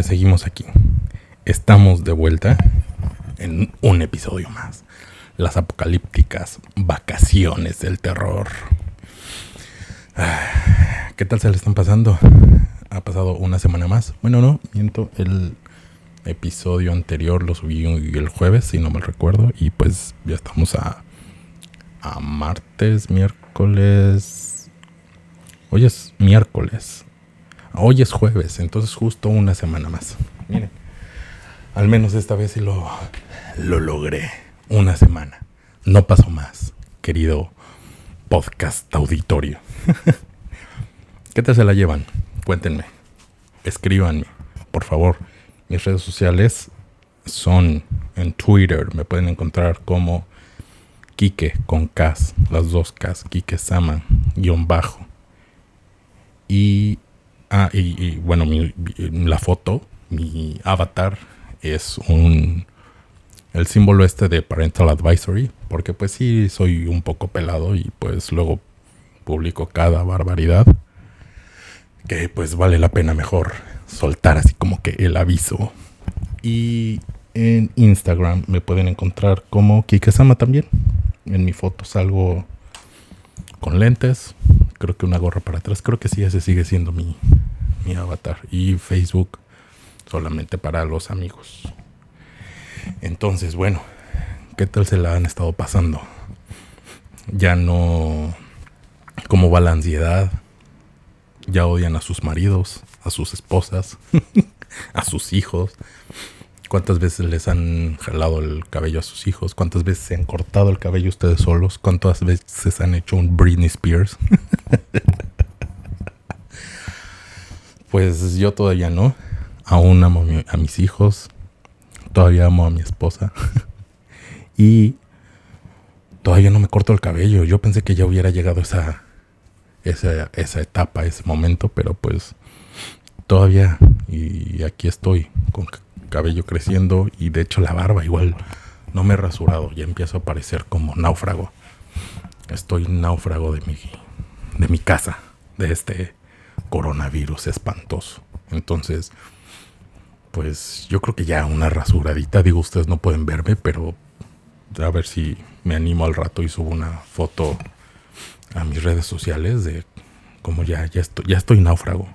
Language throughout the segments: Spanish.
Pues seguimos aquí. Estamos de vuelta en un episodio más. Las apocalípticas vacaciones del terror. Ah, ¿Qué tal se le están pasando? Ha pasado una semana más. Bueno, no, miento. El episodio anterior lo subí el jueves, si no me recuerdo. Y pues ya estamos a, a martes, miércoles. Hoy es miércoles. Hoy es jueves, entonces justo una semana más. Miren, al menos esta vez sí lo, lo logré. Una semana. No pasó más, querido podcast auditorio. ¿Qué tal se la llevan? Cuéntenme. Escríbanme, por favor. Mis redes sociales son en Twitter. Me pueden encontrar como Kike con K, las dos Ks, Kike Sama, guion bajo. Y Ah, y, bueno, la foto, mi avatar es un el símbolo este de Parental Advisory, porque pues sí soy un poco pelado y pues luego publico cada barbaridad que pues vale la pena mejor soltar así como que el aviso. Y en Instagram me pueden encontrar como Kikesama también. En mi foto salgo con lentes, creo que una gorra para atrás, creo que sí, ese sigue siendo mi, mi avatar. Y Facebook solamente para los amigos. Entonces, bueno, ¿qué tal se la han estado pasando? Ya no... ¿Cómo va la ansiedad? Ya odian a sus maridos, a sus esposas, a sus hijos. ¿Cuántas veces les han jalado el cabello a sus hijos? ¿Cuántas veces se han cortado el cabello ustedes solos? ¿Cuántas veces han hecho un Britney Spears? pues yo todavía no. Aún amo a mis hijos. Todavía amo a mi esposa. y todavía no me corto el cabello. Yo pensé que ya hubiera llegado esa, esa, esa etapa, ese momento, pero pues todavía. Y aquí estoy con cabello creciendo y de hecho la barba igual no me he rasurado, ya empiezo a parecer como náufrago. Estoy náufrago de mi, de mi casa, de este coronavirus espantoso. Entonces, pues yo creo que ya una rasuradita, digo, ustedes no pueden verme, pero a ver si me animo al rato y subo una foto a mis redes sociales de como ya, ya estoy, ya estoy náufrago.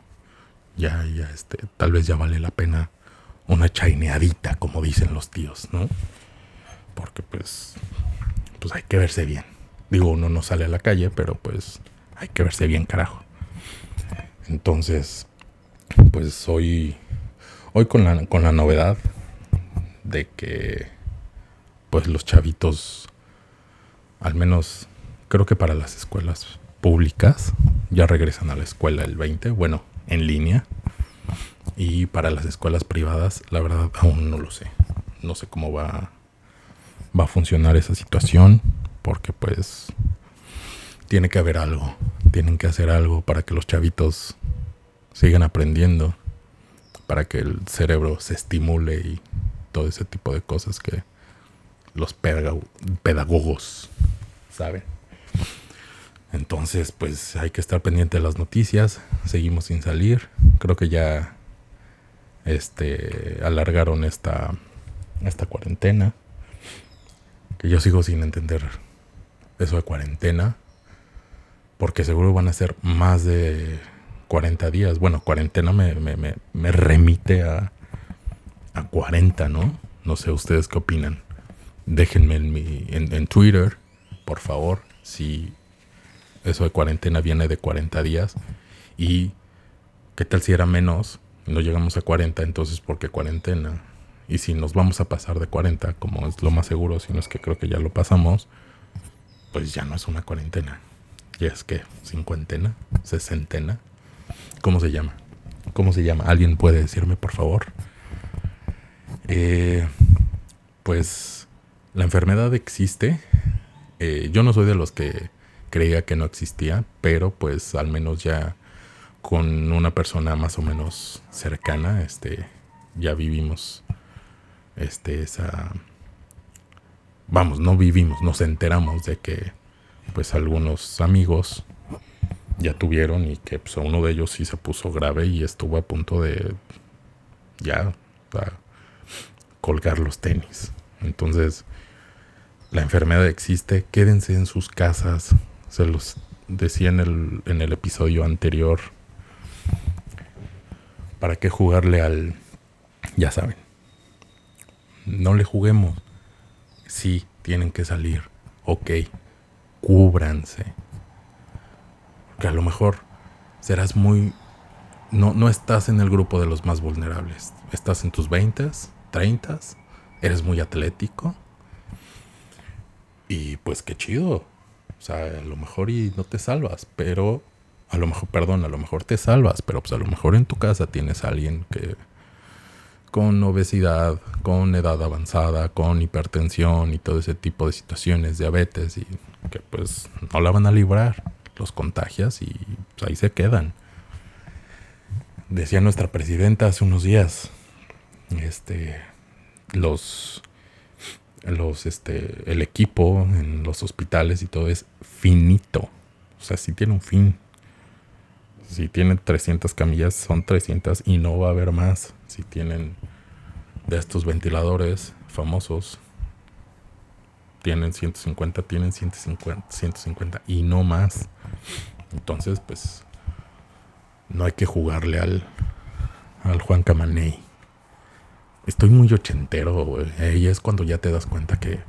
Ya, ya, este, tal vez ya vale la pena una chaineadita, como dicen los tíos, ¿no? Porque pues, pues hay que verse bien. Digo, uno no sale a la calle, pero pues hay que verse bien, carajo. Entonces, pues hoy, hoy con la, con la novedad de que, pues los chavitos, al menos creo que para las escuelas públicas, ya regresan a la escuela el 20, bueno, en línea. Y para las escuelas privadas, la verdad, aún no lo sé. No sé cómo va, va a funcionar esa situación, porque pues tiene que haber algo. Tienen que hacer algo para que los chavitos sigan aprendiendo, para que el cerebro se estimule y todo ese tipo de cosas que los pedagogos saben. Entonces, pues hay que estar pendiente de las noticias. Seguimos sin salir. Creo que ya este, alargaron esta, esta cuarentena. Que yo sigo sin entender eso de cuarentena. Porque seguro van a ser más de 40 días. Bueno, cuarentena me, me, remite a, a 40, ¿no? No sé ustedes qué opinan. Déjenme en, mi, en, en Twitter, por favor, si eso de cuarentena viene de 40 días. Y qué tal si era menos no llegamos a 40, entonces ¿por qué cuarentena? Y si nos vamos a pasar de 40, como es lo más seguro, si no es que creo que ya lo pasamos, pues ya no es una cuarentena. Ya es que cincuentena, sesentena. ¿Cómo se llama? ¿Cómo se llama? ¿Alguien puede decirme, por favor? Eh, pues la enfermedad existe. Eh, yo no soy de los que creía que no existía, pero pues al menos ya con una persona más o menos cercana, este, ya vivimos, este, esa, vamos, no vivimos, nos enteramos de que, pues, algunos amigos ya tuvieron y que, pues, uno de ellos sí se puso grave y estuvo a punto de, ya, colgar los tenis. Entonces, la enfermedad existe, quédense en sus casas, se los decía en el, en el episodio anterior. ¿Para qué jugarle al... Ya saben. No le juguemos. Sí, tienen que salir. Ok. Cúbranse. Que a lo mejor serás muy... No, no estás en el grupo de los más vulnerables. Estás en tus 20, 30, eres muy atlético. Y pues qué chido. O sea, a lo mejor y no te salvas, pero a lo mejor, perdón, a lo mejor te salvas, pero pues a lo mejor en tu casa tienes a alguien que con obesidad, con edad avanzada, con hipertensión y todo ese tipo de situaciones, diabetes y que pues no la van a librar, los contagias y pues, ahí se quedan. Decía nuestra presidenta hace unos días, este, los, los, este, el equipo en los hospitales y todo es finito, o sea, si tiene un fin. Si tienen 300 camillas, son 300 y no va a haber más. Si tienen de estos ventiladores famosos, tienen 150, tienen 150, 150 y no más. Entonces, pues, no hay que jugarle al, al Juan Camaney. Estoy muy ochentero, güey. Ahí es cuando ya te das cuenta que,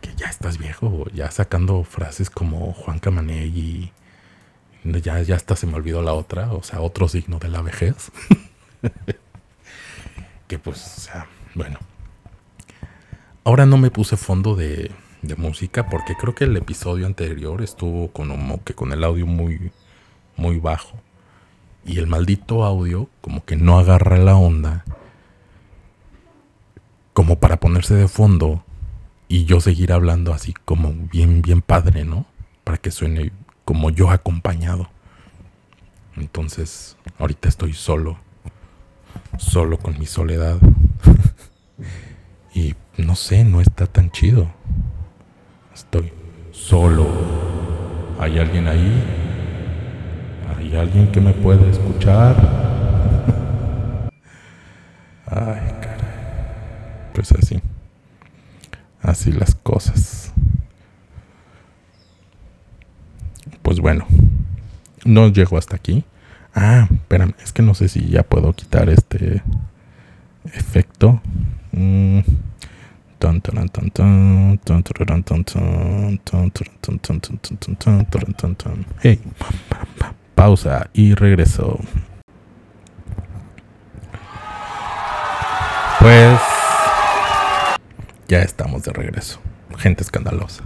que ya estás viejo, ya sacando frases como Juan Camaney y ya, ya hasta se me olvidó la otra, o sea, otro signo de la vejez. que pues, o sea, bueno. Ahora no me puse fondo de, música porque creo que el episodio anterior estuvo con como que con el audio muy, muy bajo. Y el maldito audio como que no agarra la onda como para ponerse de fondo y yo seguir hablando así como bien, bien padre, ¿no? Para que suene como yo acompañado. Entonces, ahorita estoy solo, solo con mi soledad. y no sé, no está tan chido. Estoy solo. ¿Hay alguien ahí? ¿Hay alguien que me pueda escuchar? Ay, caray. Pues así. Así las cosas. pues bueno, no llego hasta aquí. Ah, espérame, es que no sé si ya puedo quitar este efecto. Hey, pausa y regreso. Pues ya estamos de regreso. Gente escandalosa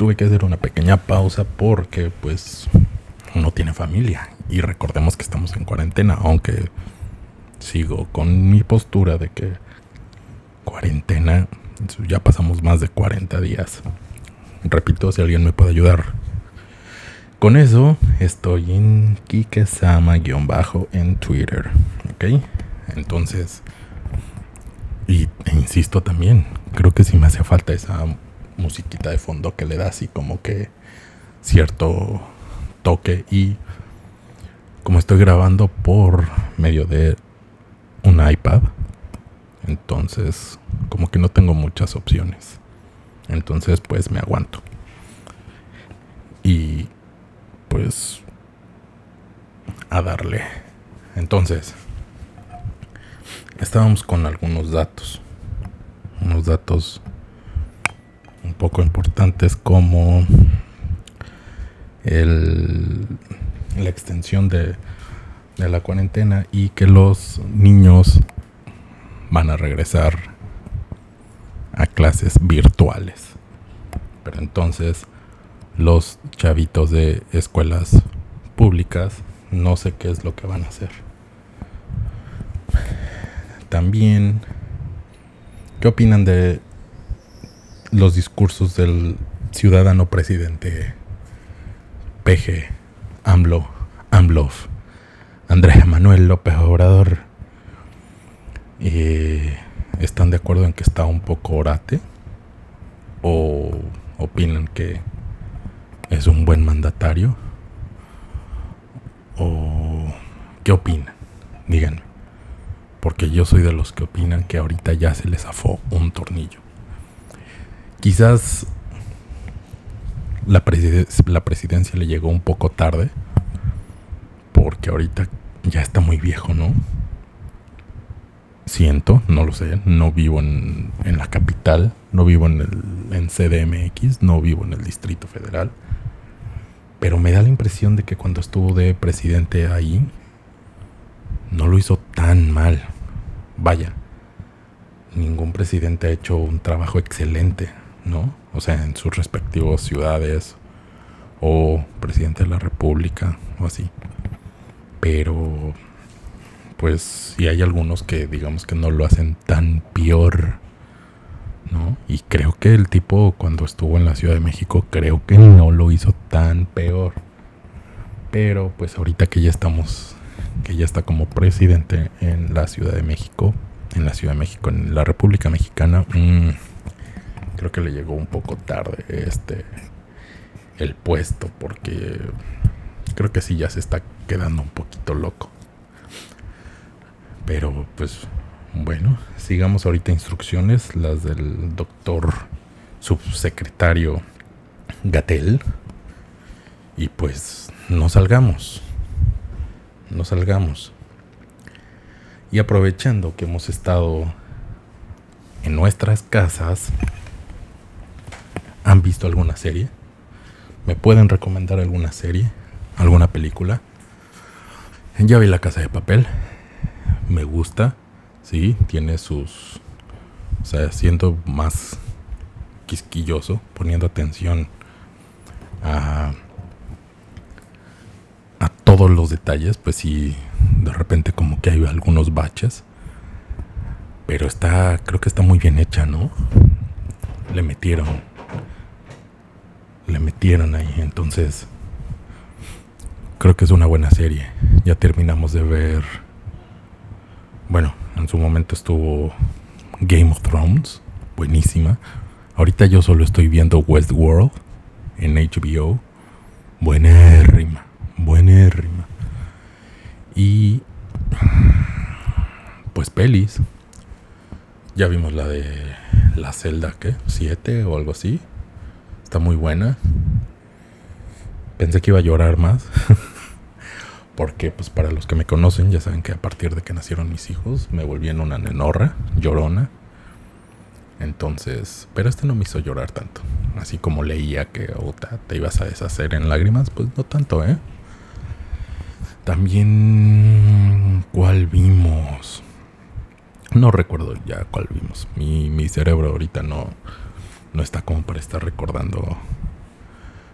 tuve que hacer una pequeña pausa porque pues no tiene familia. Y recordemos que estamos en cuarentena, aunque sigo con mi postura de que cuarentena, ya pasamos más de 40 días. Repito, si alguien me puede ayudar. Con eso estoy en Kikesama-bajo en Twitter. ¿Ok? Entonces, y e insisto también, creo que si me hace falta esa musiquita de fondo que le da así como que cierto toque y como estoy grabando por medio de un iPad entonces como que no tengo muchas opciones. Entonces pues me aguanto. Y pues a darle. Entonces estábamos con algunos datos. Unos datos un poco importantes como el, la extensión de, de la cuarentena y que los niños van a regresar a clases virtuales. Pero entonces los chavitos de escuelas públicas no sé qué es lo que van a hacer. También, ¿qué opinan de los discursos del ciudadano presidente PG, AMLO, Andrés Manuel López Obrador. ¿Están de acuerdo en que está un poco orate? ¿O opinan que es un buen mandatario? ¿O qué opinan? Díganme. Porque yo soy de los que opinan que ahorita ya se les zafó un tornillo. Quizás la presidencia le llegó un poco tarde. Porque ahorita ya está muy viejo, ¿no? Siento, no lo sé, no vivo en, en la capital, no vivo en, el, en CDMX, no vivo en el Distrito Federal. Pero me da la impresión de que cuando estuvo de presidente ahí, no lo hizo tan mal. Vaya, ningún presidente ha hecho un trabajo excelente, ¿no? O sea, en sus respectivas ciudades o presidente de la República o así. Pero, pues, sí hay algunos que digamos que no lo hacen tan peor, ¿no? Y creo que el tipo cuando estuvo en la Ciudad de México, creo que no lo hizo tan peor. Pero, pues, ahorita que ya estamos que ya está como presidente en la Ciudad de México, en la Ciudad de México, en la República Mexicana. Mm, creo que le llegó un poco tarde este el puesto porque creo que sí ya se está quedando un poquito loco. Pero pues bueno, sigamos ahorita instrucciones, las del doctor subsecretario Gatel. Y pues no salgamos no salgamos. Y aprovechando que hemos estado en nuestras casas, ¿han visto alguna serie? ¿Me pueden recomendar alguna serie? ¿Alguna película? Ya vi La Casa de Papel. Me gusta. Sí, tiene sus... O sea, siento más quisquilloso, poniendo atención a todos los detalles, pues sí, de repente como que hay algunos baches. Pero está, creo que está muy bien hecha, ¿no? Le metieron. Le metieron ahí, entonces... Creo que es una buena serie. Ya terminamos de ver... Bueno, en su momento estuvo Game of Thrones, buenísima. Ahorita yo solo estoy viendo Westworld en HBO. Buenérrima buenérrima. Y pues pelis. Ya vimos la de la celda, ¿qué? ¿Siete o algo así? Está muy buena. Pensé que iba a llorar más. Porque, pues, para los que me conocen, ya saben que a partir de que nacieron mis hijos, me volví en una nenorra, llorona. Entonces, pero este no me hizo llorar tanto. Así como leía que te ibas a deshacer en lágrimas, pues no tanto, ¿eh? También, ¿cuál vimos? No recuerdo ya cuál vimos. Mi, mi cerebro ahorita no, no está como para estar recordando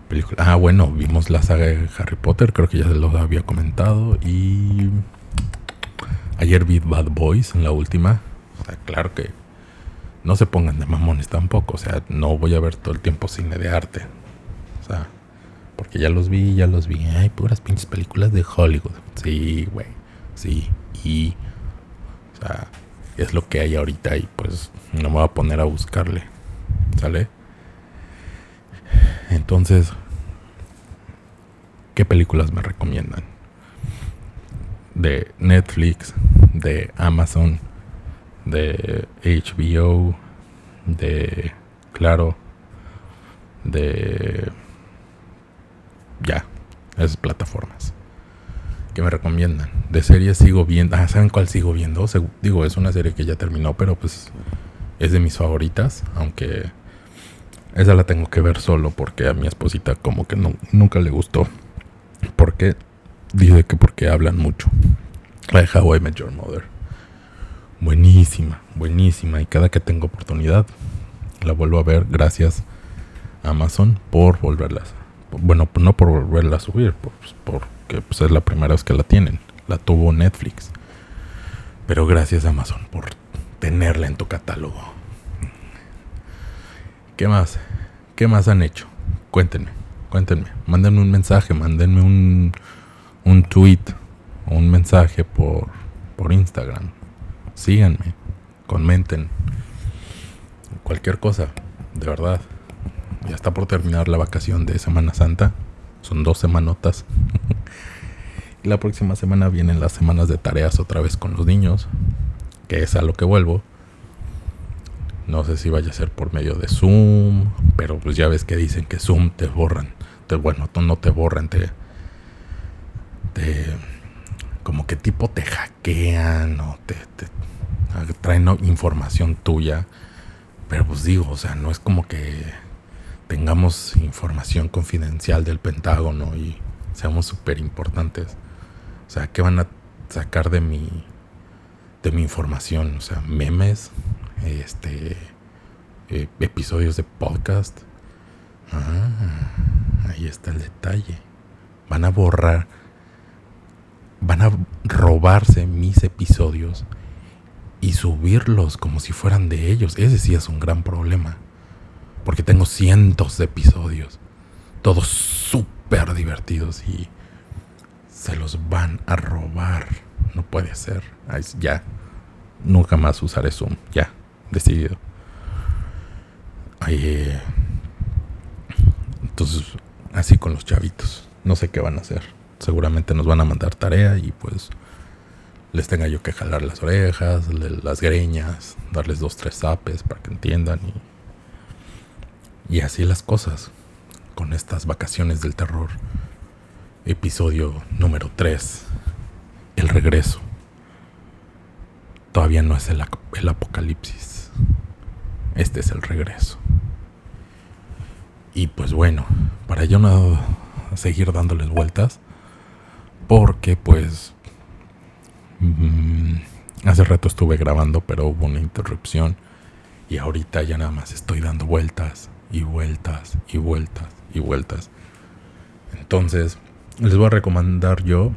películas. Ah, bueno, vimos la saga de Harry Potter, creo que ya se los había comentado. Y ayer vi Bad Boys en la última. O sea, claro que no se pongan de mamones tampoco. O sea, no voy a ver todo el tiempo cine de arte. O sea, porque ya los vi, ya los vi. Ay, puras pinches películas de Hollywood. Sí, güey. Sí. Y. O sea, es lo que hay ahorita y pues no me voy a poner a buscarle. ¿Sale? Entonces, ¿qué películas me recomiendan? De Netflix, de Amazon, de HBO, de Claro, de ya, esas plataformas. Que me recomiendan. De series sigo viendo. Ah, ¿saben cuál sigo viendo? digo, es una serie que ya terminó, pero pues es de mis favoritas. Aunque esa la tengo que ver solo porque a mi esposita como que no, nunca le gustó. Porque dice que porque hablan mucho. La de How I Met Your Mother. Buenísima, buenísima. Y cada que tengo oportunidad la vuelvo a ver. Gracias a Amazon por volverlas bueno, no por volverla a subir, pues, porque pues, es la primera vez que la tienen. La tuvo Netflix. Pero gracias Amazon por tenerla en tu catálogo. ¿Qué más? ¿Qué más han hecho? Cuéntenme, cuéntenme. Mándenme un mensaje, mándenme un, un tweet o un mensaje por, por Instagram. Síganme, comenten. Cualquier cosa, de verdad. Ya está por terminar la vacación de Semana Santa. Son dos semanotas. y la próxima semana vienen las semanas de tareas otra vez con los niños. que es a lo que vuelvo. No sé si vaya a ser por medio de Zoom, pero pues ya ves que dicen que Zoom te borran. Te, bueno, no te borran, te, te como que tipo te hackean o te, te traen información tuya. Pero pues digo, o sea, no es como que tengamos información confidencial del Pentágono y seamos súper importantes. O sea, ¿qué van a sacar de mi, de mi información? O sea, memes, este, eh, episodios de podcast. Ah, ahí está el detalle. Van a borrar, van a robarse mis episodios y subirlos como si fueran de ellos. Ese sí es un gran problema. Porque tengo cientos de episodios. Todos súper divertidos y se los van a robar. No puede ser. ya. Nunca más usaré Zoom. Ya. Decidido. Eh, entonces, así con los chavitos. No sé qué van a hacer. Seguramente nos van a mandar tarea y pues les tenga yo que jalar las orejas, las greñas, darles dos, tres zapes para que entiendan y, así las cosas con estas vacaciones del terror. Episodio número 3. El regreso. Todavía no es el, el apocalipsis. Este es el regreso. Y pues bueno, para yo no seguir dándoles vueltas, porque pues mm, hace rato estuve grabando, pero hubo una interrupción y ahorita ya nada más estoy dando vueltas y vueltas y vueltas y vueltas. Entonces, les voy a recomendar yo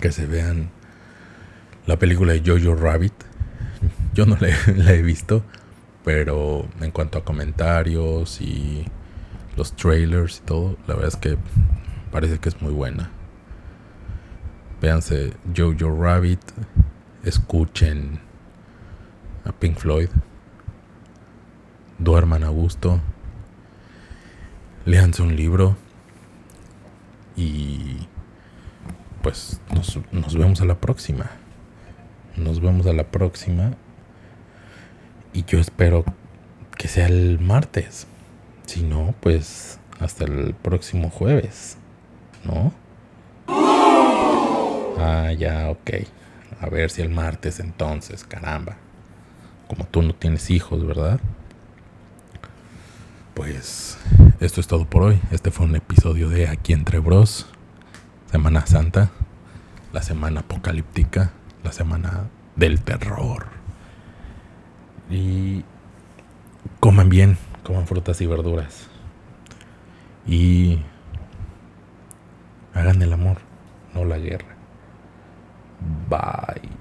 que se vean la película de Jojo Rabbit. Yo no la, he visto, pero en cuanto a comentarios y los trailers y todo, la verdad es que parece que es muy buena. Véanse Jojo Rabbit, escuchen a Pink Floyd, duerman a gusto, léanse un libro y pues nos, vemos a la próxima. Nos vemos a la próxima. Y yo espero que sea el martes. Si no, pues hasta el próximo jueves. ¿No? Ah, ya, ok. A ver si el martes entonces, caramba. Como tú no tienes hijos, ¿verdad? Pues esto es todo por hoy. Este fue un episodio de Aquí entre Bros. Semana Santa, la semana apocalíptica, la semana del terror. Y coman bien, coman frutas y verduras. Y hagan el amor, no la guerra. Bye.